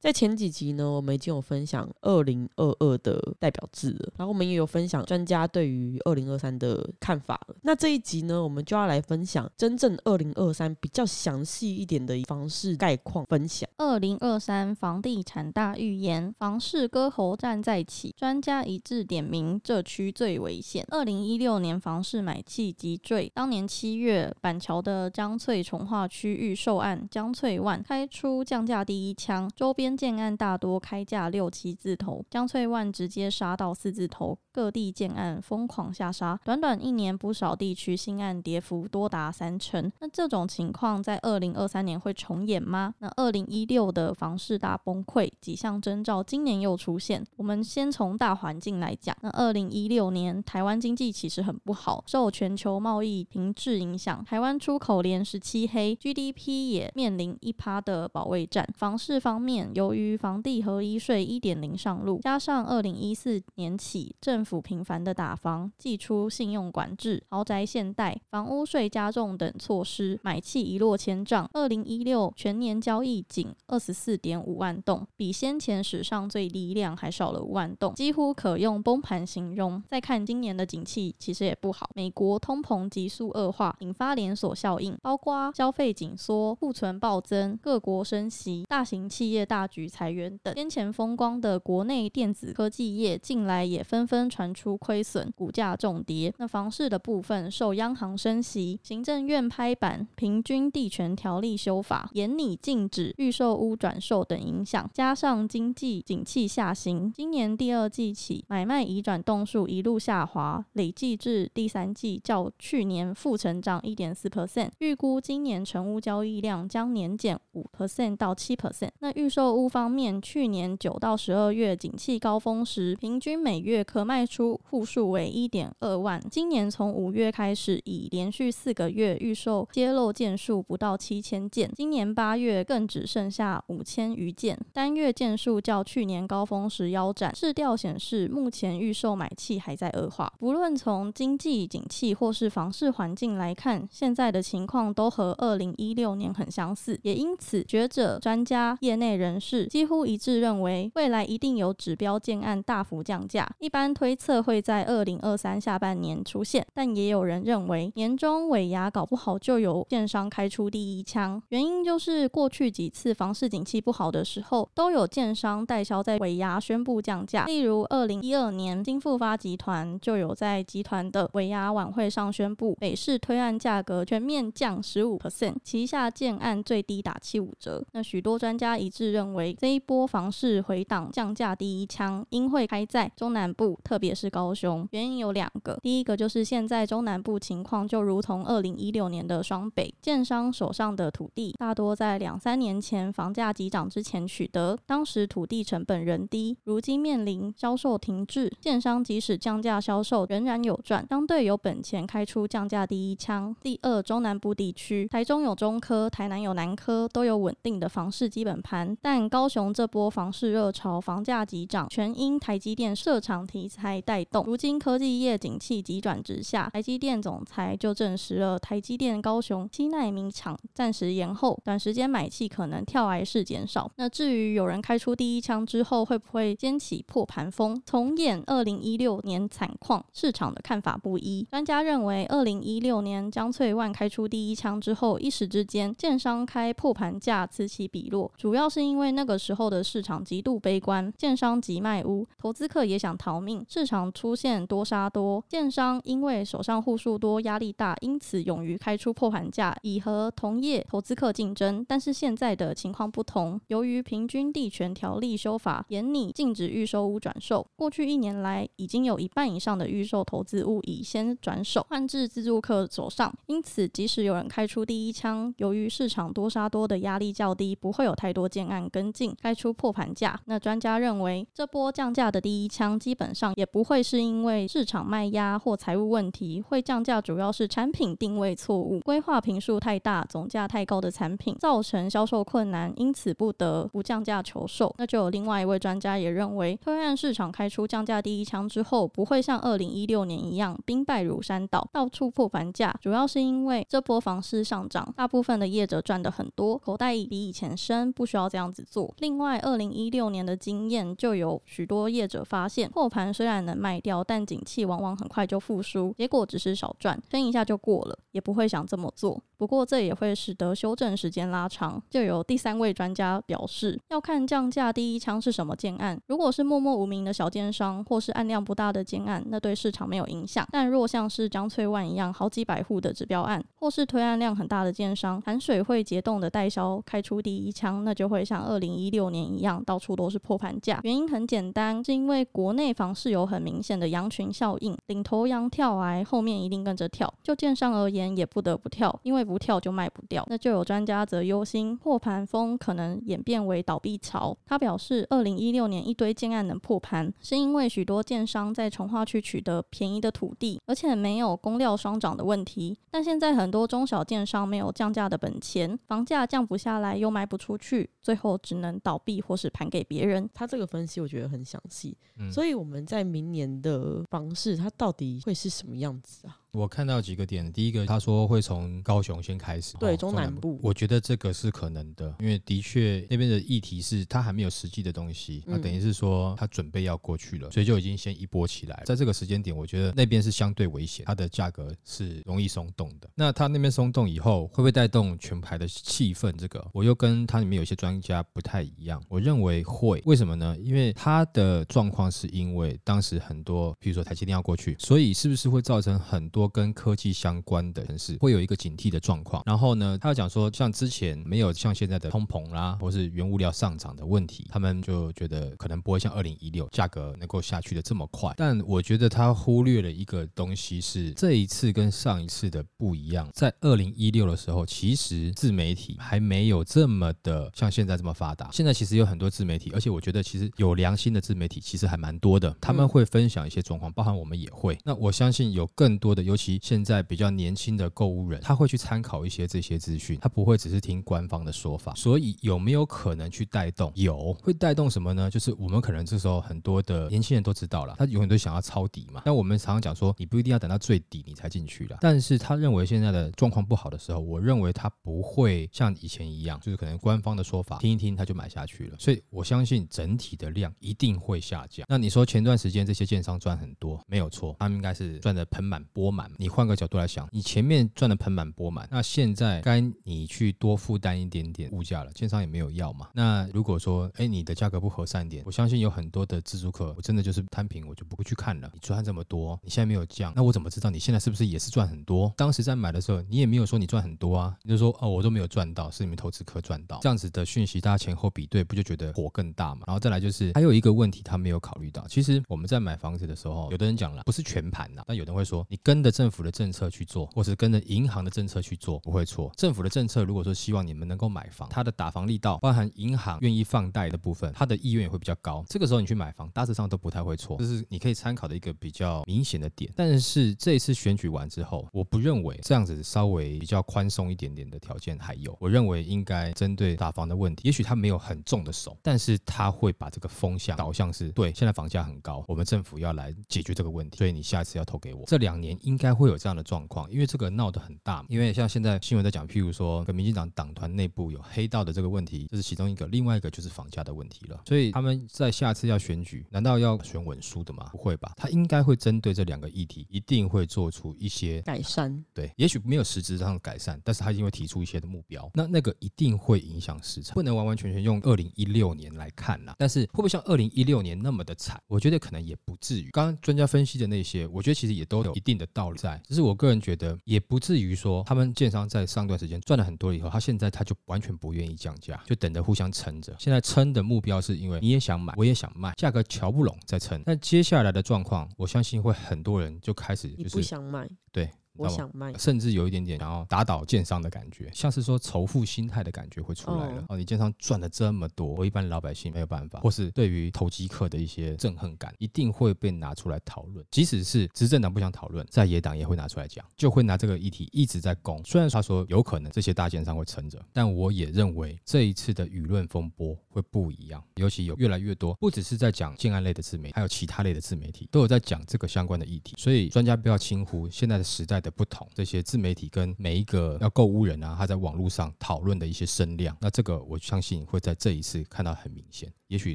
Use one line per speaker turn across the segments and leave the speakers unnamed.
在前几集呢，我们已经有分享二零二二的代表字了，然后我们也有分享专家对于二零二三的看法了。那这一集呢，我们就要来分享真正二零二三比较详细一点的房市概况分享。
二零二三房地产大预言，房市割喉战再起，专家一致点名这区最危险。二零一六年房市买气急坠，当年七月板桥的江翠从化区预售案江翠万开出降价第一枪，周边建案大多开价六七字头，江翠万直接杀到四字头，各地建案疯狂下杀，短短一年不少地区新案跌幅多达三成。那这种情况在二零二三年会重演吗？那二零一六的房市大崩溃几项征兆今年又出现。我们先从大环境来讲，那二零一六年台湾经济其实很不好，受全球贸易停滞影响，台湾出口连十七黑，GDP 也面临一趴的保卫战。房市方面，由于房地合一税一点零上路，加上二零一四年起政府频繁的打房、祭出信用管制、豪宅限贷、房屋税加重等措施，买气一落千丈。二零一六全年交易仅二十四点五万栋，比先前史上最低量还少了五万栋，几乎可用崩盘形容。再看今年的景气，其实也不好。美国通膨急速恶化，引发连锁效应，包括消费紧缩、库存暴增、各国升息、大型企业大局裁员等。先前风光的国内电子科技业，近来也纷纷传出亏损，股价重跌。那房市的部分，受央行升息、行政院拍板平均地权条例修法、严拟禁止预售屋转售等影响，加上经济景气下行，今年第二季起买卖移转栋数一路下滑，累计至第三季较去年负成长一点四 percent，预估今年成屋交易量将年减五 percent 到七 percent。那预售屋方面，去年九到十二月景气高峰时，平均每月可卖出户数为一点二万，今年从五月开始，已连续四个月预售揭露件数不到七千件，今年八月更只剩下五千余件，单月件数较去年高峰时腰斩。市调显示，目前预售买气还在恶化。不论从经济景气或是房市环境来看，现在的情况都和二零一六年很相似，也因此学者、专家、业内人士几乎一致认为，未来一定有指标建案大幅降价，一般推测会在二零二三下半年出现。但也有人认为，年终尾牙搞不好就有建商开出第一枪，原因就是过去几次房市景气不好的时候，都有建商代销在尾牙宣布降价，例如二零一二年金富发集团就有在集团的尾牙晚会上宣布，北市推案价格全面降十五 percent，旗下建案最低打七五折。那许多专家一致认为，这一波房市回档降价第一枪应会开在中南部，特别是高雄。原因有两个，第一个就是现在中南部情况就如同二零一六年的双北，建商手上的土地大多在两三年前房价急涨之前取得，当时土地成本仍低，如今面临销售停滞，建商即使降价销售仍然有赚，相对有本钱开出降价第一枪。第二，中南部地区，台中有中科，台南有南科，都有稳定的房市基本盘，但高雄这波房市热潮，房价急涨，全因台积电设厂题材带动。如今科技业景气急转直下，台积电总裁就证实了台积电高雄七纳米厂暂时延后，短时间买气可能跳崖式减少。那至于有人开出第一枪之后会不会掀起破盘风，重演二零一六年惨况，市场的看法不一。专家认为，二零一六年江翠万开出第一枪之后，一时之间建商开破盘价此起彼落，主要是因为那个时候的市场极度悲观，建商急卖屋，投资客也想逃命，市场出现多杀多，建商因为手上户数多，压力大，因此勇于开出破盘价，以和同业投资客竞争。但是现在的情况不同，由于平均地权条例修法严拟禁止预售屋转售，过去一年来已经有一半以上的预售投资物已先转手换至自住客手上，因此即使有人开出第一枪，由于市场多杀多的压力较低，不会有太多建案跟跟进，开出破盘价。那专家认为，这波降价的第一枪基本上也不会是因为市场卖压或财务问题，会降价主要是产品定位错误、规划频数太大、总价太高的产品造成销售困难，因此不得不降价求售。那就有另外一位专家也认为，推案市场开出降价第一枪之后，不会像二零一六年一样兵败如山倒，到处破盘价，主要是因为这波房市上涨，大部分的业者赚的很多，口袋比以前深，不需要这样子做。另外，二零一六年的经验就有许多业者发现，破盘虽然能卖掉，但景气往往很快就复苏，结果只是少赚，撑一下就过了，也不会想这么做。不过这也会使得修正时间拉长。就有第三位专家表示，要看降价第一枪是什么建案。如果是默默无名的小奸商，或是案量不大的建案，那对市场没有影响。但若像是江翠万一样好几百户的指标案，或是推案量很大的建商，含水会结冻的代销开出第一枪，那就会像二零一六年一样，到处都是破盘价。原因很简单，是因为国内房市有很明显的羊群效应，领头羊跳崖，后面一定跟着跳。就建商而言，也不得不跳，因为不跳就卖不掉。那就有专家则忧心破盘风可能演变为倒闭潮。他表示，二零一六年一堆建案能破盘，是因为许多建商在从化区取得便宜的土地，而且没有供料双涨的问题。但现在很多中小建商没有降价的本钱，房价降不下来又卖不出去，最后只能倒闭或是盘给别人。
他这个分析我觉得很详细，
嗯
所以我们在明年的房市它到底会是什么样子啊？
我看到几个点，第一个他说会从高雄先开始，
对
哦
中南部
我觉得这个是可能的，因为的确那边的议题是他还没有实际的东西，那
嗯
等于是说他准备要过去了，所以就已经先一波起来。在这个时间点，我觉得那边是相对危险，它的价格是容易松动的。那它那边松动以后，会不会带动全排的气氛？这个我又跟它里面有些专家不太一样，我认为会，为什么呢？因为它的状况是因为当时很多，比如说台积电要过去，所以是不是会造成很多跟科技相关的城市会有一个警惕的状况？然后呢，他要讲说，像之前没有像现在的通膨啦，或是原物料上涨的问题，他们就觉得可能不会像二零一六价格能够下去的这么快。但我觉得他忽略了一个东西是这一次跟上一次的不一样，在二零一六的时候，其实自媒体还没有这么的像现在这么发达。现在其实有很多自媒体，而且我觉得其实有良心的自媒体其实还蛮多的，他们
嗯
会分享一些状况，包含我们也会。那我相信有更多的，尤其现在比较年轻的购物人，他会去参考一些这些资讯，他不会只是听官方的说法。所以有没有可能去带动？有，会带动什么呢？就是我们可能这时候很多的年轻人都知道了，他永远都想要抄底嘛。但我们常常讲说，你不一定要等到最底你才进去了。但是他认为现在的状况不好的时候，我认为他不会像以前一样，就是可能官方的说法听一听他就买下去了。所以我相信整体的量一定会下降。那你说前段时间这些建商赚很多，没有错，他们应该是赚的盆满钵满。你换个角度来想，你前面赚的盆满钵满，那现在该你去多负担一点点物价了，券商也没有要嘛。那如果说，哎，你的价格不合算一点，我相信有很多的自助客，我真的就是摊平，我就不会去看了。你赚这么多，你现在没有降，那我怎么知道你现在是不是也是赚很多？当时在买的时候，你也没有说你赚很多啊，你就说哦，我都没有赚到，是你们投资客赚到。这样子的讯息，大家前后比对，不就觉得火更大嘛？然后再来就是还有一个问题，他没有考虑到，其实我们在买房子的时候，有的人讲了不是全盘呐，但有的人会说你跟的着政府的政策去做，或是跟着银行的政策去做，不会错。政府的政策如果说希望你们能够买房，它的打房力道，包含银行愿意放贷的部分，它的意愿也会比较高。这个时候你去买房，大致上都不太会错，这是你可以参考的一个比较明显的点。但是这一次选举完之后，我不认为这样子稍微比较宽松一点点的条件还有，我认为应该针对打房的问题，也许他没有很重的手，但是他会把这个风向导向是对，现在房价很高，我们政府要来解决这个问题，所以你下次要投给我。这两年应该会有这样的状况，因为这个闹得很大，因为像现在新闻在讲，譬如说跟民进党党团内部有黑道的这个问题，这是其中一个，另外一个就是房价的问题了。所以他们在下次要选举，难道要选稳输的吗？不会吧，他应该会针对这两个议题，一定会做出一些
改善，
对，也许没有实质上的改善，但是他一定会提出一些的目标，那那个一定会影响市场，不能完完全全用二零一六年来看啦。但是会不会像二零一六年那么的惨？我觉得可能也不至于。刚刚专家分析的那些，我觉得其实也都有一定的道理在，只是我个人觉得也不至于说他们建商在上段时间赚了很多以后，他现在他就完全不愿意降价，就等着互相撑着。现在撑的目标是因为你也想买，我也想卖，价格瞧不拢再撑。那接下来的状况，我相信会很多人就开始就是
不想卖，
对，
我想卖，
甚至有一点点想要打倒建商的感觉，像是说仇富心态的感觉会出来了。哦，你建商赚了这么多，我一般老百姓没有办法，或是对于投机客的一些憎恨感，一定会被拿出来讨论。即使是执政党不想讨论，在野党也会拿出来讲，就会拿这个议题一直在攻。虽然他说有可能这些大建商会撑着，但我也认为这一次的舆论风波会不一样，尤其有越来越多，不只是在讲建安类的自媒体，还有其他类的自媒体都有在讲这个相关的议题。所以专家不要轻忽现在的时代的不同，这些自媒体跟每一个要购物人啊，他在网络上讨论的一些声量，那这个我相信会在这一次看到很明显。也许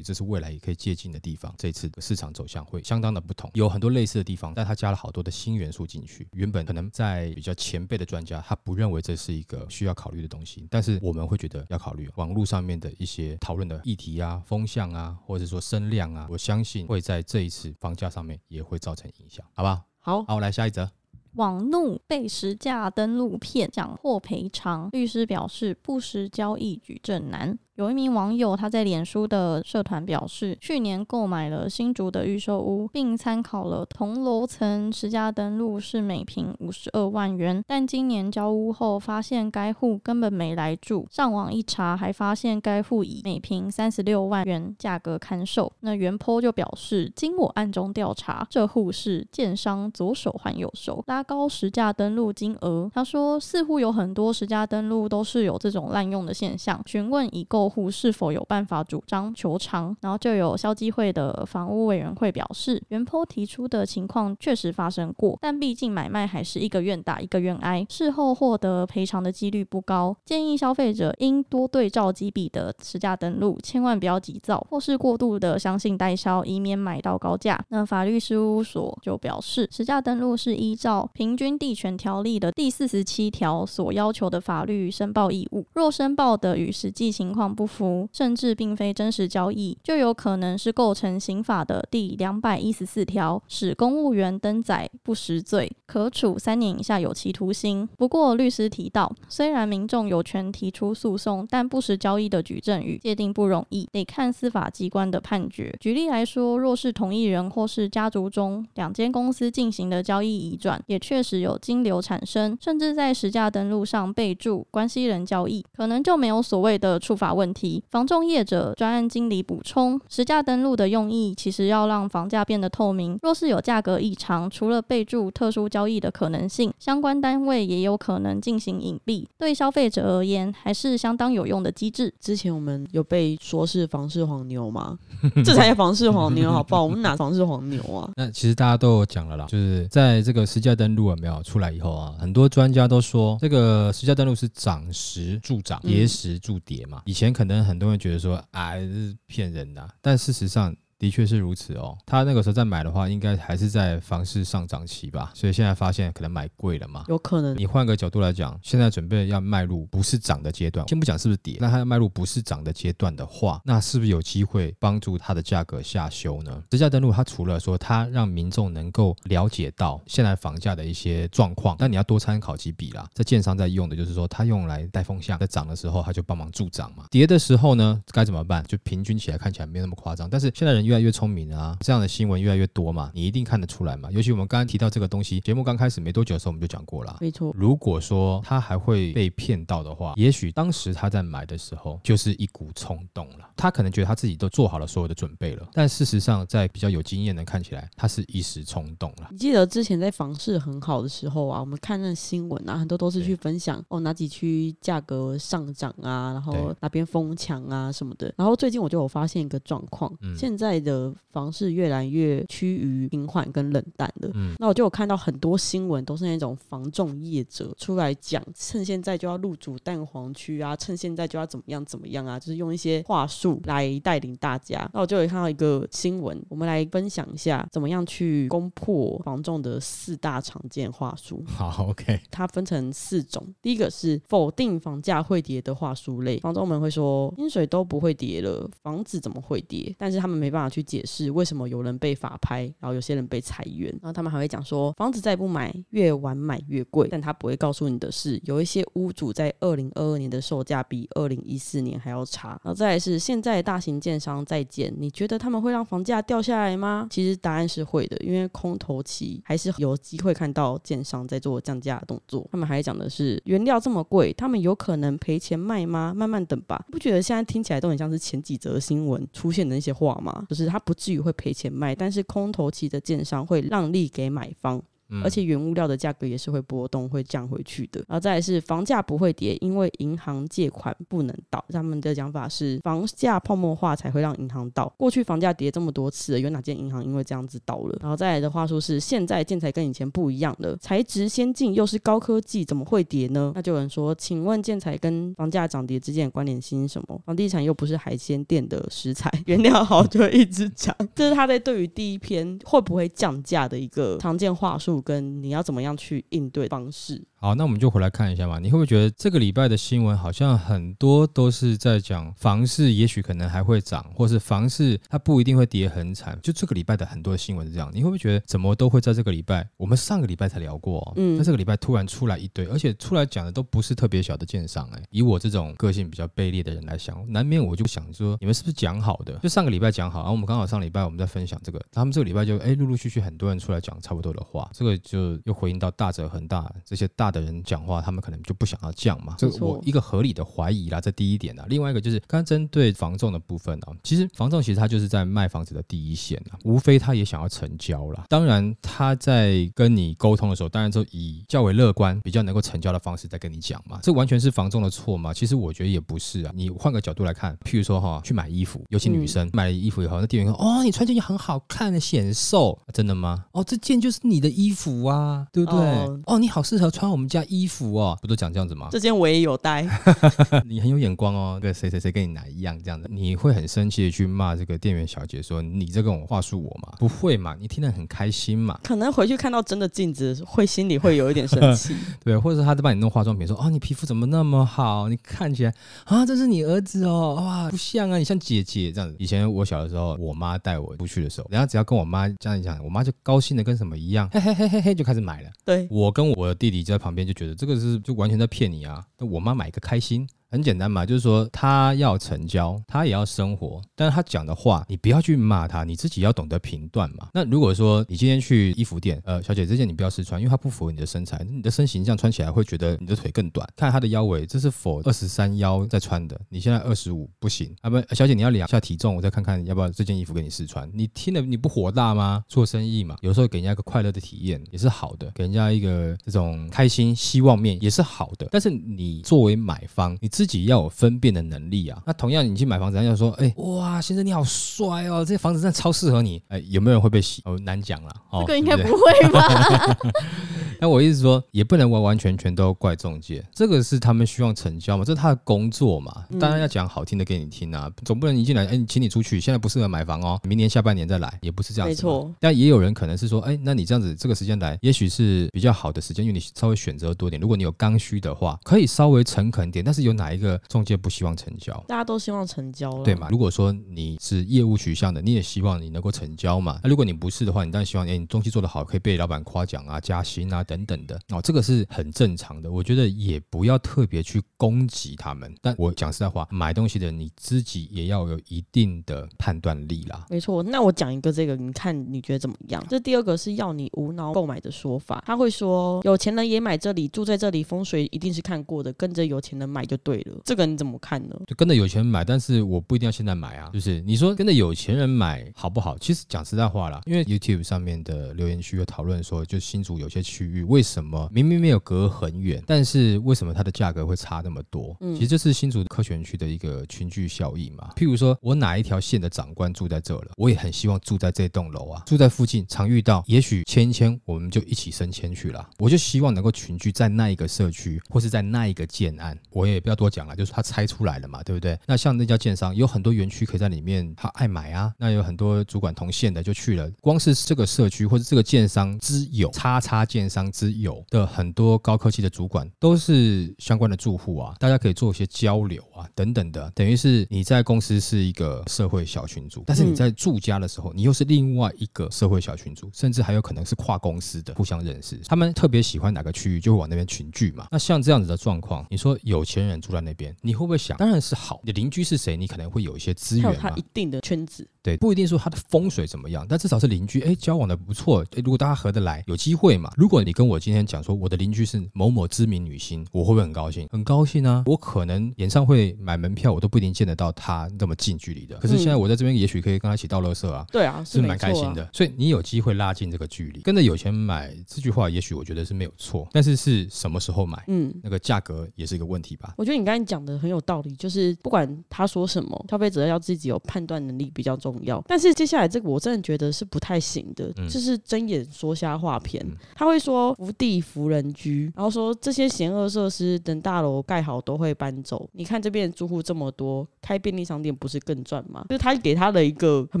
这是未来也可以借鉴的地方。这次的市场走向会相当的不同，有很多类似的地方，但它加了好多的新元素进去。原本可能在比较前辈的专家，他不认为这是一个需要考虑的东西，但是我们会觉得要考虑。网络上面的一些讨论的议题啊、风向啊，或者说声量啊，我相信会在这一次房价上面也会造成影响，好不好？
好，
好，来下一则。
网怒被实价登录骗，想获赔偿，律师表示不实交易举证难。有一名网友，他在脸书的社团表示，去年购买了新竹的预售屋，并参考了同楼层实价登录是每平五十二万元，但今年交屋后发现该户根本没来住，上网一查还发现该户以每平三十六万元价格看售。那原坡就表示，经我暗中调查，这户是建商左手换右手，拉高实价登录金额。他说，似乎有很多实价登录都是有这种滥用的现象。询问已购。户是否有办法主张求偿？然后就有消基会的房屋委员会表示，原坡提出的情况确实发生过，但毕竟买卖还是一个愿打一个愿挨，事后获得赔偿的几率不高。建议消费者应多对照几笔的实价登录，千万不要急躁或是过度的相信代销，以免买到高价。那法律事务所就表示，实价登录是依照平均地权条例的第四十七条所要求的法律申报义务，若申报的与实际情况。不符，甚至并非真实交易，就有可能是构成刑法的第两百一十四条，使公务员登载不实罪，可处三年以下有期徒刑。不过，律师提到，虽然民众有权提出诉讼，但不实交易的举证与界定不容易，得看司法机关的判决。举例来说，若是同一人或是家族中两间公司进行的交易移转，也确实有金流产生，甚至在实价登录上备注关系人交易，可能就没有所谓的触法问。问题，房仲业者专案经理补充，实价登录的用意其实要让房价变得透明。若是有价格异常，除了备注特殊交易的可能性，相关单位也有可能进行隐蔽。对消费者而言，还是相当有用的机制。
之前我们有被说是房市黄牛吗？这才是房市黄牛，好不好？我们哪房市黄牛啊？
那其实大家都有讲了啦，就是在这个实价登录有没有出来以后啊，很多专家都说这个实价登录是涨时助涨，跌时助跌嘛。以前。可能很多人觉得说，啊，是骗人的，但事实上。的确是如此哦，他那个时候再买的话，应该还是在房市上涨期吧，所以现在发现可能买贵了嘛，
有可能。
你换个角度来讲，现在准备要迈入不是涨的阶段，先不讲是不是跌，那它要迈入不是涨的阶段的话，那是不是有机会帮助它的价格下修呢？实价登录它除了说它让民众能够了解到现在房价的一些状况，那你要多参考几笔啦。在建商在用的就是说，它用来带风向，在涨的时候它就帮忙助涨嘛，跌的时候呢该怎么办？就平均起来看起来没有那么夸张，但是现在人。越来越聪明啊，这样的新闻越来越多嘛，你一定看得出来嘛。尤其我们刚刚提到这个东西，节目刚开始没多久的时候，我们就讲过了。
没错，
如果说他还会被骗到的话，也许当时他在买的时候就是一股冲动了。他可能觉得他自己都做好了所有的准备了，但事实上，在比较有经验的看起来，他是一时冲动了。
你记得之前在房市很好的时候啊，我们看那新闻啊，很多都是去分享哦哪几区价格上涨啊，然后哪边疯抢啊什么的。然后最近我就有发现一个状况，现在的房市越来越趋于平缓跟冷淡了。嗯，那我就有看到很多新闻，都是那种房仲业者出来讲，趁现在就要入主蛋黄区啊，趁现在就要怎么样怎么样啊，就是用一些话术来带领大家。那我就有看到一个新闻，我们来分享一下怎么样去攻破房仲的四大常见话术。
好，OK，
它分成四种。第一个是否定房价会跌的话术类，房仲们会说薪水都不会跌了，房子怎么会跌？但是他们没办法。去解释为什么有人被法拍，然后有些人被裁员。然后他们还会讲说，房子再不买，越晚买越贵。但他不会告诉你的是，有一些屋主在二零二二年的售价比二零一四年还要差。然后再来是现在大型建商在建，你觉得他们会让房价掉下来吗？其实答案是会的，因为空头期还是有机会看到建商在做降价的动作。他们还讲的是原料这么贵，他们有可能赔钱卖吗？慢慢等吧。不觉得现在听起来都很像是前几则新闻出现的那些话吗？是他不至于会赔钱卖，但是空头期的建商会让利给买方。而且原物料的价格也是会波动，会降回去的。然后再来是房价不会跌，因为银行借款不能倒。他们的讲法是房价泡沫化才会让银行倒。过去房价跌这么多次，有哪间银行因为这样子倒了？然后再来的话说是现在建材跟以前不一样了，材质先进又是高科技，怎么会跌呢？那就有人说，请问建材跟房价涨跌之间的关联性是什么？房地产又不是海鲜店的食材，原料好就会一直涨。这是他在对于第一篇会不会降价的一个常见话术。跟你要怎么样去应对方式。
好，那我们就回来看一下嘛。你会不会觉得这个礼拜的新闻好像很多都是在讲房市，也许可能还会涨，或是房市它不一定会跌很惨。就这个礼拜的很多新闻是这样，你会不会觉得怎么都会在这个礼拜？我们上个礼拜才聊过，嗯，在这个礼拜突然出来一堆，而且出来讲的都不是特别小的鉴赏。哎，以我这种个性比较卑劣的人来想，难免我就想说，你们是不是讲好的？就上个礼拜讲好，然后我们刚好上礼拜我们在分享这个，他们这个礼拜就哎陆陆续续很多人出来讲差不多的话，这个就又回应到大者恒大这些大的人讲话。他们可能就不想要降嘛，这我一个合理的怀疑啦，这第一点啊。另外一个就是刚针对房仲的部分啊，其实房仲其实他就是在卖房子的第一线啊，无非他也想要成交啦。当然他在跟你沟通的时候，当然就以较为乐观、比较能够成交的方式在跟你讲嘛。这完全是房仲的错嘛？其实我觉得也不是啊。你换个角度来看，譬如说哈，去买衣服，尤其女生买了衣服以后，那店员说：“哦，你穿这件很好看，显瘦，真的吗？哦，这件就是你的衣服啊，对不对？哦，你好适合穿我们家衣服。”哦，不都讲这样子吗？
这件我也有带，
你很有眼光哦，对谁谁谁跟你哪一样这样的，你会很生气的去骂这个店员小姐说你这种话术我吗？不会嘛，你听得很开心嘛？
可能回去看到真的镜子，会心里会有一点生气，
对，或者是他在帮你弄化妆品，说哦你皮肤怎么那么好？你看起来啊，这是你儿子哦，哇不像啊，你像姐姐这样子。以前我小的时候，我妈带我出去的时候，人家只要跟我妈这样讲，我妈就高兴的跟什么一样，嘿嘿嘿嘿嘿就开始买了。
对
我跟我的弟弟就在旁边就觉得这个是。就完全在骗你啊！那我妈买一个开心。很简单嘛，就是说他要成交，他也要生活，但是他讲的话，你不要去骂他，你自己要懂得评断嘛。那如果说你今天去衣服店，呃，小姐这件你不要试穿，因为它不符合你的身材，你的身形这样穿起来会觉得你的腿更短。看他的腰围，这是否二十三腰在穿的？你现在二十五不行啊，不，小姐你要量一下体重，我再看看要不要这件衣服给你试穿。你听了你不火大吗？做生意嘛，有时候给人家一个快乐的体验也是好的，给人家一个这种开心希望面也是好的。但是你作为买方，你自己要有分。辨的能力啊，那同样你去买房子，人家说，哎，哇，先生你好帅哦，这房子真的超适合你，哎，有没有人会被洗？哦，难讲了，
这个应该不会吧？
那我意思说，也不能完完全全都怪中介，这个是他们希望成交嘛，这是他的工作嘛，当然要讲好听的给你听啊，总不能一进来，哎，请你出去，现在不适合买房哦，明年下半年再来，也不是这样子。没
错，
但也有人可能是说，哎，那你这样子这个时间来，也许是比较好的时间，因为你稍微选择多点，如果你有刚需的话，可以稍微诚恳点，但是有哪一个中介不希望成交？
大家都希望成交，
对嘛？如果说你是业务取向的，你也希望你能够成交嘛？那如果你不是的话，你当然希望，哎，你东西做得好，可以被老板夸奖啊、加薪啊等等的哦。这个是很正常的，我觉得也不要特别去攻击他们。但我讲实在话，买东西的你自己也要有一定的判断力啦。
没错，那我讲一个这个，你看你觉得怎么样？这第二个是要你无脑购买的说法，他会说有钱人也买这里，住在这里，风水一定是看过的，跟着有钱人买就对了。这个你怎么看呢？
就跟着有钱人买，但是我不一定要现在买啊。就是你说跟着有钱人买好不好？其实讲实在话啦，因为 YouTube 上面的留言区有讨论说，就新竹有些区域为什么？明明没有隔很远，但是为什么它的价格会差那么多？嗯，其实这是新竹科学园区的一个群聚效应嘛。譬如说我哪一条线的长官住在这了，我也很希望住在这栋楼啊，住在附近常遇到，也许迁一迁我们就一起升迁去了。我就希望能够群聚在那一个社区，或是在那一个建案。我也不要多讲了，就是他拆出来了嘛，对不对？那像那家建商有很多园区可以在里面，他爱买啊。那有很多主管同线的就去了，光是这个社区或者这个建商之有叉叉建商良之友的很多高科技的主管都是相关的住户啊，大家可以做一些交流啊，等等的，等于是你在公司是一个社会小群组，但是你在住家的时候，你又是另外一个社会小群组，甚至还有可能是跨公司的互相认识。他们特别喜欢哪个区域，就会往那边群聚嘛。那像这样子的状况，你说有钱人住在那边，你会不会想？当然是好。你的邻居是谁？你可能会有一些资源嘛
他一。定的圈子，
对，不一定说他的风水怎么样，但至少是邻居，哎，交往的不错，哎，如果大家合得来，有机会嘛。如果你跟我今天讲说我的邻居是某某知名女星，我会不会很高兴？很高兴啊！我可能演唱会买门票，我都不一定见得到她那么近距离的。可是现在我在这边，也许可以跟她一起倒垃圾啊。
对啊，
是。蛮开心的，所以你有机会拉近这个距离。跟着有钱买这句话，也许我觉得是没有错，但是是什么时候买，
嗯，
那个价格也是一个问题吧。
我觉得你刚才讲的很有道理，就是不管他说什么，消费者要自己有判断能力比较重要。但是接下来这个我真的觉得是不太行的，
嗯
就是睁眼说瞎话篇。
嗯
他会说福地福人居，然后说这些险恶设施等大楼盖好都会搬走。你看这边的住户这么多，开便利商店不是更赚吗？就是他给他的一个很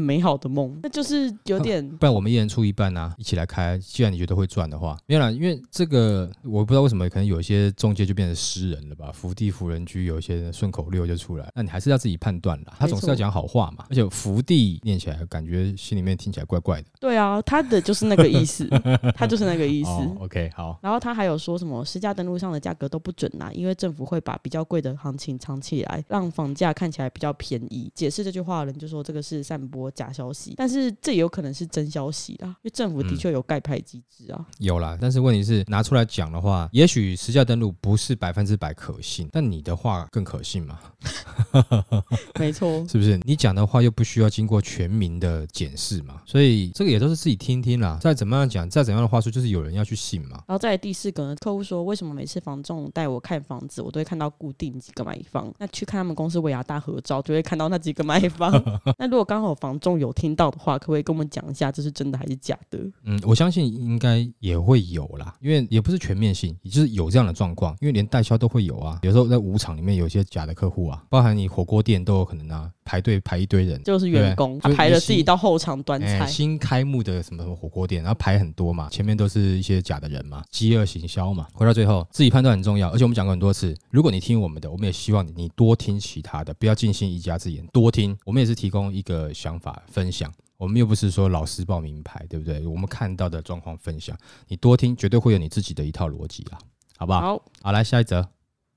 美好的梦，那就是有点
不然我们一人出一半啊，一起来开。既然你觉得会赚的话，没有啦，因为这个我不知道为什么，可能有一些中介就变成诗人了吧，福地福人居，有一些顺口溜就出来。那你还是要自己判断啦，他总是要讲好话嘛。而且福地念起来感觉心里面听起来怪怪的。
对啊，他的就是那个意思，他就是那个意思。
哦，OK，好，
然后他还有说什么实价登录上的价格都不准啊、因为政府会把比较贵的行情藏起来，让房价看起来比较便宜。解释这句话的人就说这个是散播假消息，但是这也有可能是真消息啦，因为政府的确有盖牌机制啊。
有啦。但是问题是拿出来讲的话，也许实价登录不是百分之百可信，但你的话更可信嘛？
没错，
是不是？你讲的话又不需要经过全民的检视嘛？所以这个也都是自己听听啦。再怎么样讲，再怎样的话术，就是有人要去信嘛。
然后再来第四个呢，客户说为什么每次房仲带我看房子，我都会看到固定几个买方？那去看他们公司尾牙大合照，就会看到那几个买方。那如果刚好房仲有听到的话，可不可以跟我们讲一下这是真的还是假的？
嗯，我相信应该也会有啦，因为也不是全面性，也就是有这样的状况，因为连代销都会有啊。有时候在舞场里面有一些假的客户啊，包含你火锅店都有可能啊，排队排一堆人。
就是员工，他排了自己到后场端
哎，
菜。
新开幕的什么什么火锅店，然后排很多嘛，前面都是一些假的人嘛，饥饿行销嘛。回到最后，自己判断很重要，而且我们讲过很多次，如果你听我们的，我们也希望你你多听其他的，不要尽信一家之言，多听。我们也是提供一个想法分享，我们又不是说老师报名牌，对不对？我们看到的状况分享，你多听，绝对会有你自己的一套逻辑啦，好不好？
好，
好，来下一则。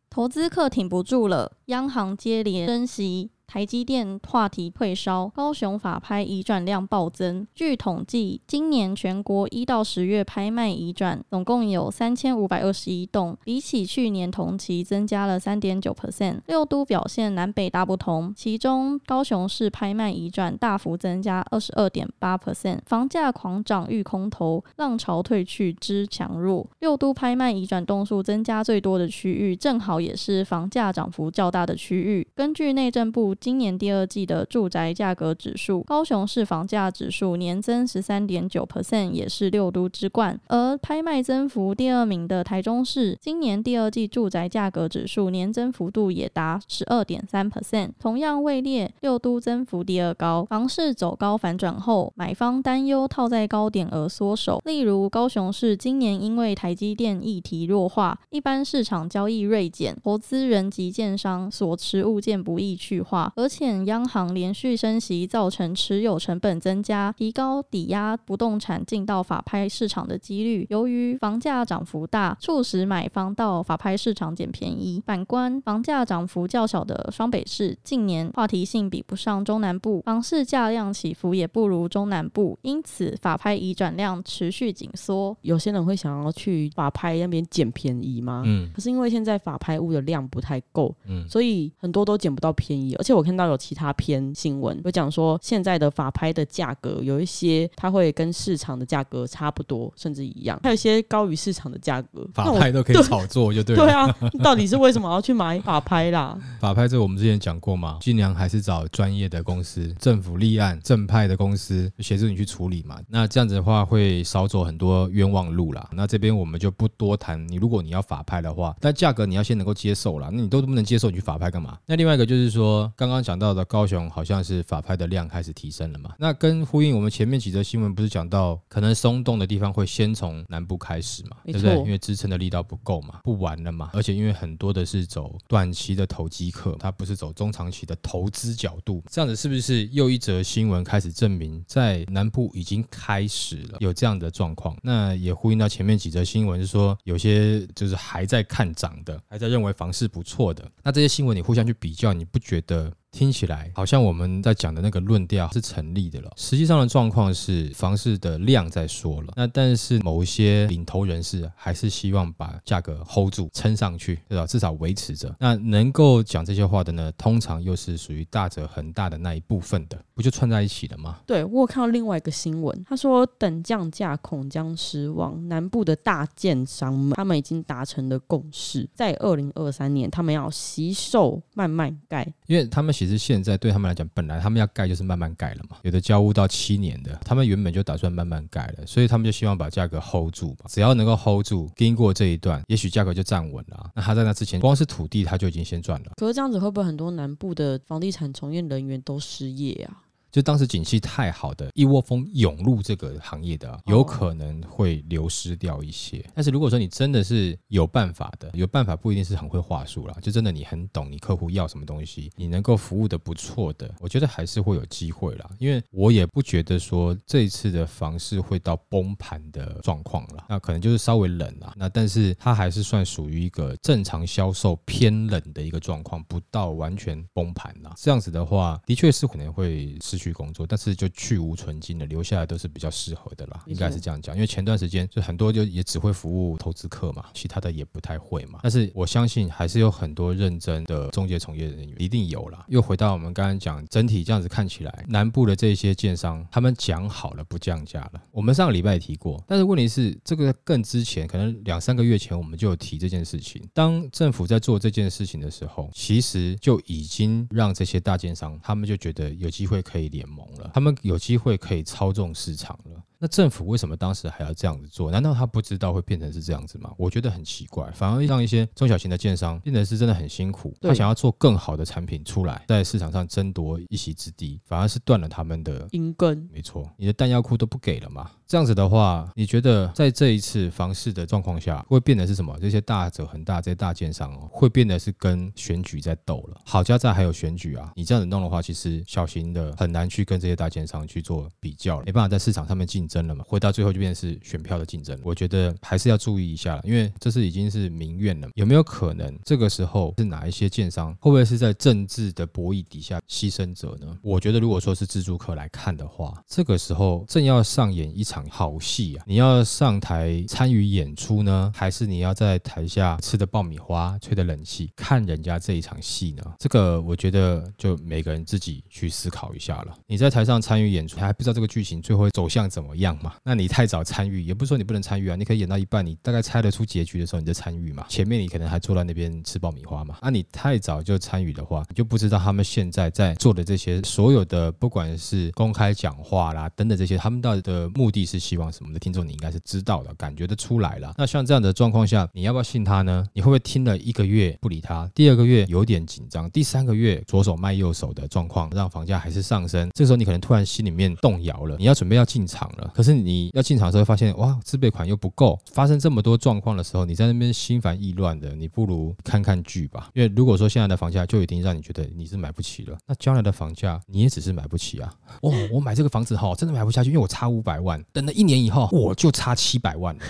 投资客挺不住了，央行接连升息。台积电话题退烧，高雄法拍移转量暴增。据统计，今年全国一到十月拍卖移转总共有三千五百二十一栋，比起去年同期增加了三点九 percent。六都表现南北大不同，其中高雄市拍卖移转大幅增加二十二点八 percent，房价狂涨遇空头，浪潮退去之强弱。六都拍卖移转栋数增加最多的区域，正好也是房价涨幅较大的区域。根据内政部今年第二季的住宅价格指数，高雄市房价指数年增十三点九 percent，也是六都之冠。而拍卖增幅第二名的台中市，今年第二季住宅价格指数年增幅度也达十二点三 percent，同样位列六都增幅第二高。房市走高反转后，买方担忧套在高点而缩手。例如高雄市今年因为台积电议题弱化，一般市场交易锐减，投资人及建商所持物件不易去化，而且央行连续升息造成持有成本增加，提高抵押不动产进到法拍市场的几率。由于房价涨幅大，促使买方到法拍市场捡便宜。反观房价涨幅较小的双北市，近年话题性比不上中南部，房市价量起伏也不如中南部，因此法拍移转量持续紧缩。
有些人会想要去法拍那边捡便宜吗？
嗯
可是因为现在法拍屋的量不太够，
嗯，
所以很多都捡不到便宜。而且我看到有其他篇新闻有讲说，现在的法拍的价格有一些它会跟市场的价格差不多，甚至一样，还有一些高于市场的价格。
法拍都可以炒作，就对了。
对啊，到底是为什么要去买法拍啦？
法拍这个我们之前讲过嘛，尽量还是找专业的公司、政府立案正派的公司协助你去处理嘛。那这样子的话会少走很多冤枉路啦。那这边我们就不多谈。你如果你要法拍的话，但价格你要先能够接受啦。那你都不能接受，你去法拍干嘛？那另外一个就是说，刚刚刚讲到的高雄好像是法拍的量开始提升了嘛。那跟呼应我们前面几则新闻不是讲到，可能松动的地方会先从南部开始嘛，对不对？因为支撑的力道不够嘛，不玩了嘛。而且因为很多的是走短期的投机客，他不是走中长期的投资角度。这样子是不是又一则新闻开始证明，在南部已经开始了有这样的状况？那也呼应到前面几则新闻，是说有些就是还在看涨的，还在认为房市不错的。那这些新闻你互相去比较，你不觉得？听起来好像我们在讲的那个论调是成立的了。实际上的状况是房市的量在说了，那但是某一些领头人士还是希望把价格 hold 住、撑上去，对吧？至少维持着。那能够讲这些话的呢，通常又是属于大者恒大的那一部分的，不就串在一起了吗？
对我有看到另外一个新闻，他说等降价恐将失望。南部的大建商们，他们已经达成了共识，在二零二三年，他们要惜售慢慢盖，
因为他们。其实现在对他们来讲，本来他们要盖就是慢慢盖了嘛。有的交屋到七年的，他们原本就打算慢慢盖了，所以他们就希望把价格 hold 住吧。只要能够 hold 住，经过这一段，也许价格就站稳了。那他在那之前，光是土地他就已经先赚了。
可是这样子会不会很多南部的房地产从业人员都失业啊？
就当时景气太好的一窝蜂涌入这个行业的，有可能会流失掉一些。但是如果说你真的是有办法的，有办法不一定是很会话术啦，就真的你很懂你客户要什么东西，你能够服务的不错的，我觉得还是会有机会啦。因为我也不觉得说这一次的房市会到崩盘的状况了，那可能就是稍微冷啦。那但是它还是算属于一个正常销售偏冷的一个状况，不到完全崩盘啦。这样子的话，的确是可能会是。去工作，但是就去无存金的，留下来都是比较适合的啦，应该是这样讲。因为前段时间就很多就也只会服务投资客嘛，其他的也不太会嘛。但是我相信还是有很多认真的中介从业人员一定有啦。又回到我们刚刚讲，整体这样子看起来，南部的这些建商他们讲好了不降价了。我们上个礼拜也提过，但是问题是这个更之前，可能两三个月前我们就有提这件事情。当政府在做这件事情的时候，其实就已经让这些大建商他们就觉得有机会可以。联盟了，他们有机会可以操纵市场了。那政府为什么当时还要这样子做？难道他不知道会变成是这样子吗？我觉得很奇怪，反而让一些中小型的建商变得是真的很辛苦。他想要做更好的产品出来，在市场上争夺一席之地，反而是断了他们的
阴根。
没错，你的弹药库都不给了嘛？这样子的话，你觉得在这一次房市的状况下，会变得是什么？这些大者很大，这些大建商哦，会变得是跟选举在斗了。好家在还有选举啊，你这样子弄的话，其实小型的很难去跟这些大建商去做比较，没办法在市场上面进。争了嘛，回到最后就变成是选票的竞争。我觉得还是要注意一下了，因为这是已经是民怨了。有没有可能这个时候是哪一些建商会不会是在政治的博弈底下牺牲者呢？我觉得如果说是自助客来看的话，这个时候正要上演一场好戏啊！你要上台参与演出呢，还是你要在台下吃的爆米花、吹的冷气看人家这一场戏呢？这个我觉得就每个人自己去思考一下了。你在台上参与演出，还不知道这个剧情最后走向怎么。一样嘛？那你太早参与，也不是说你不能参与啊。你可以演到一半，你大概猜得出结局的时候，你就参与嘛。前面你可能还坐在那边吃爆米花嘛。啊，你太早就参与的话，你就不知道他们现在在做的这些所有的，不管是公开讲话啦等等这些，他们到底的目的是希望什么的？听众你应该是知道的，感觉得出来了。那像这样的状况下，你要不要信他呢？你会不会听了一个月不理他，第二个月有点紧张，第三个月左手卖右手的状况，让房价还是上升？这时候你可能突然心里面动摇了，你要准备要进场了。可是你要进场的时候，发现哇，自备款又不够，发生这么多状况的时候，你在那边心烦意乱的，你不如看看剧吧。因为如果说现在的房价就已经让你觉得你是买不起了，那将来的房价你也只是买不起啊。哦，我买这个房子哈，真的买不下去，因为我差五百万，等了一年以后我就差七百万了。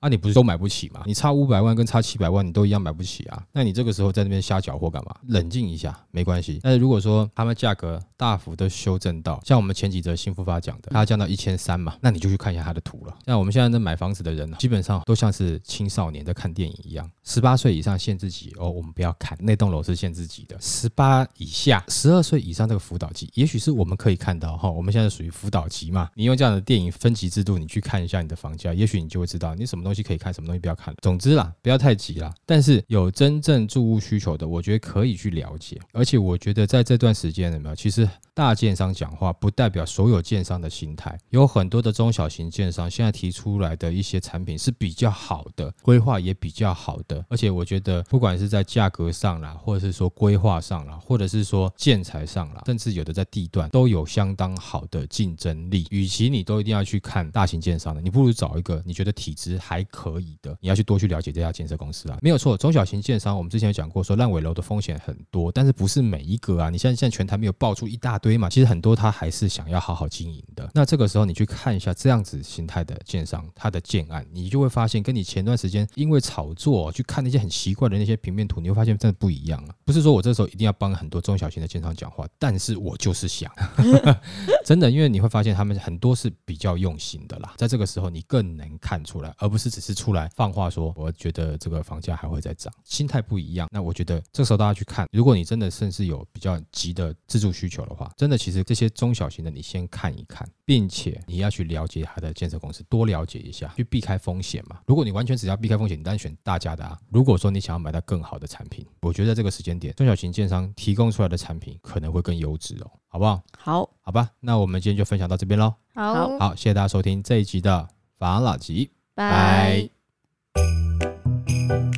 啊，你不是都买不起吗？你差五百万跟差七百万，你都一样买不起啊。那你这个时候在那边瞎搅和干嘛？冷静一下，没关系。但是如果说他们价格大幅的修正到，像我们前几则新复发讲的，它降到一千三嘛。那你就去看一下他的图了。像我们现在在买房子的人，基本上都像是青少年在看电影一样，十八岁以上限制级哦，我们不要看那栋楼是限制级的，十八以下、十二岁以上这个辅导级，也许是我们可以看到哈，我们现在属于辅导级嘛。你用这样的电影分级制度，你去看一下你的房价，也许你就会知道你什么东西可以看，什么东西不要看。总之啦，不要太急啦。但是有真正住屋需求的，我觉得可以去了解。而且我觉得在这段时间里面，其实大建商讲话不代表所有建商的心态，有很多的中小型建商现在提出来的一些产品是比较好的，规划也比较好的。而且我觉得不管是在价格上啦，或者是说规划上啦，或者是说建材上啦，甚至有的在地段都有相当好的竞争力。与其你都一定要去看大型建商的，你不如找一个你觉得体质还可以的，你要去多去了解这家建设公司啊。没有错，中小型建商我们之前有讲过，说烂尾楼的风险很多，但是不是每一个啊？你现在现在全台没有爆出一大堆嘛？其实很多他还是想要好好经营的。那这个时候你去看看一下这样子形态的建商，他的建案，你就会发现跟你前段时间因为炒作去看那些很奇怪的那些平面图，你会发现真的不一样啊。不是说我这时候一定要帮很多中小型的建商讲话，但是我就是想，真的，因为你会发现他们很多是比较用心的啦。在这个时候，你更能看出来，而不是只是出来放话说，我觉得这个房价还会再涨，心态不一样。那我觉得这时候大家去看，如果你真的甚至有比较急的自住需求的话，真的其实这些中小型的你先看一看，并且你要去了解它的建设公司，多了解一下，去避开风险嘛。如果你完全只要避开风险，你当然选大家的啊。如果说你想要买到更好的产品，我觉得这个时间点中小型建商提供出来的产品可能会更优质哦，好不好？
好，
好吧，那我们今天就分享到这边喽。
好，
好，谢谢大家收听这一集的法老集，
拜。
拜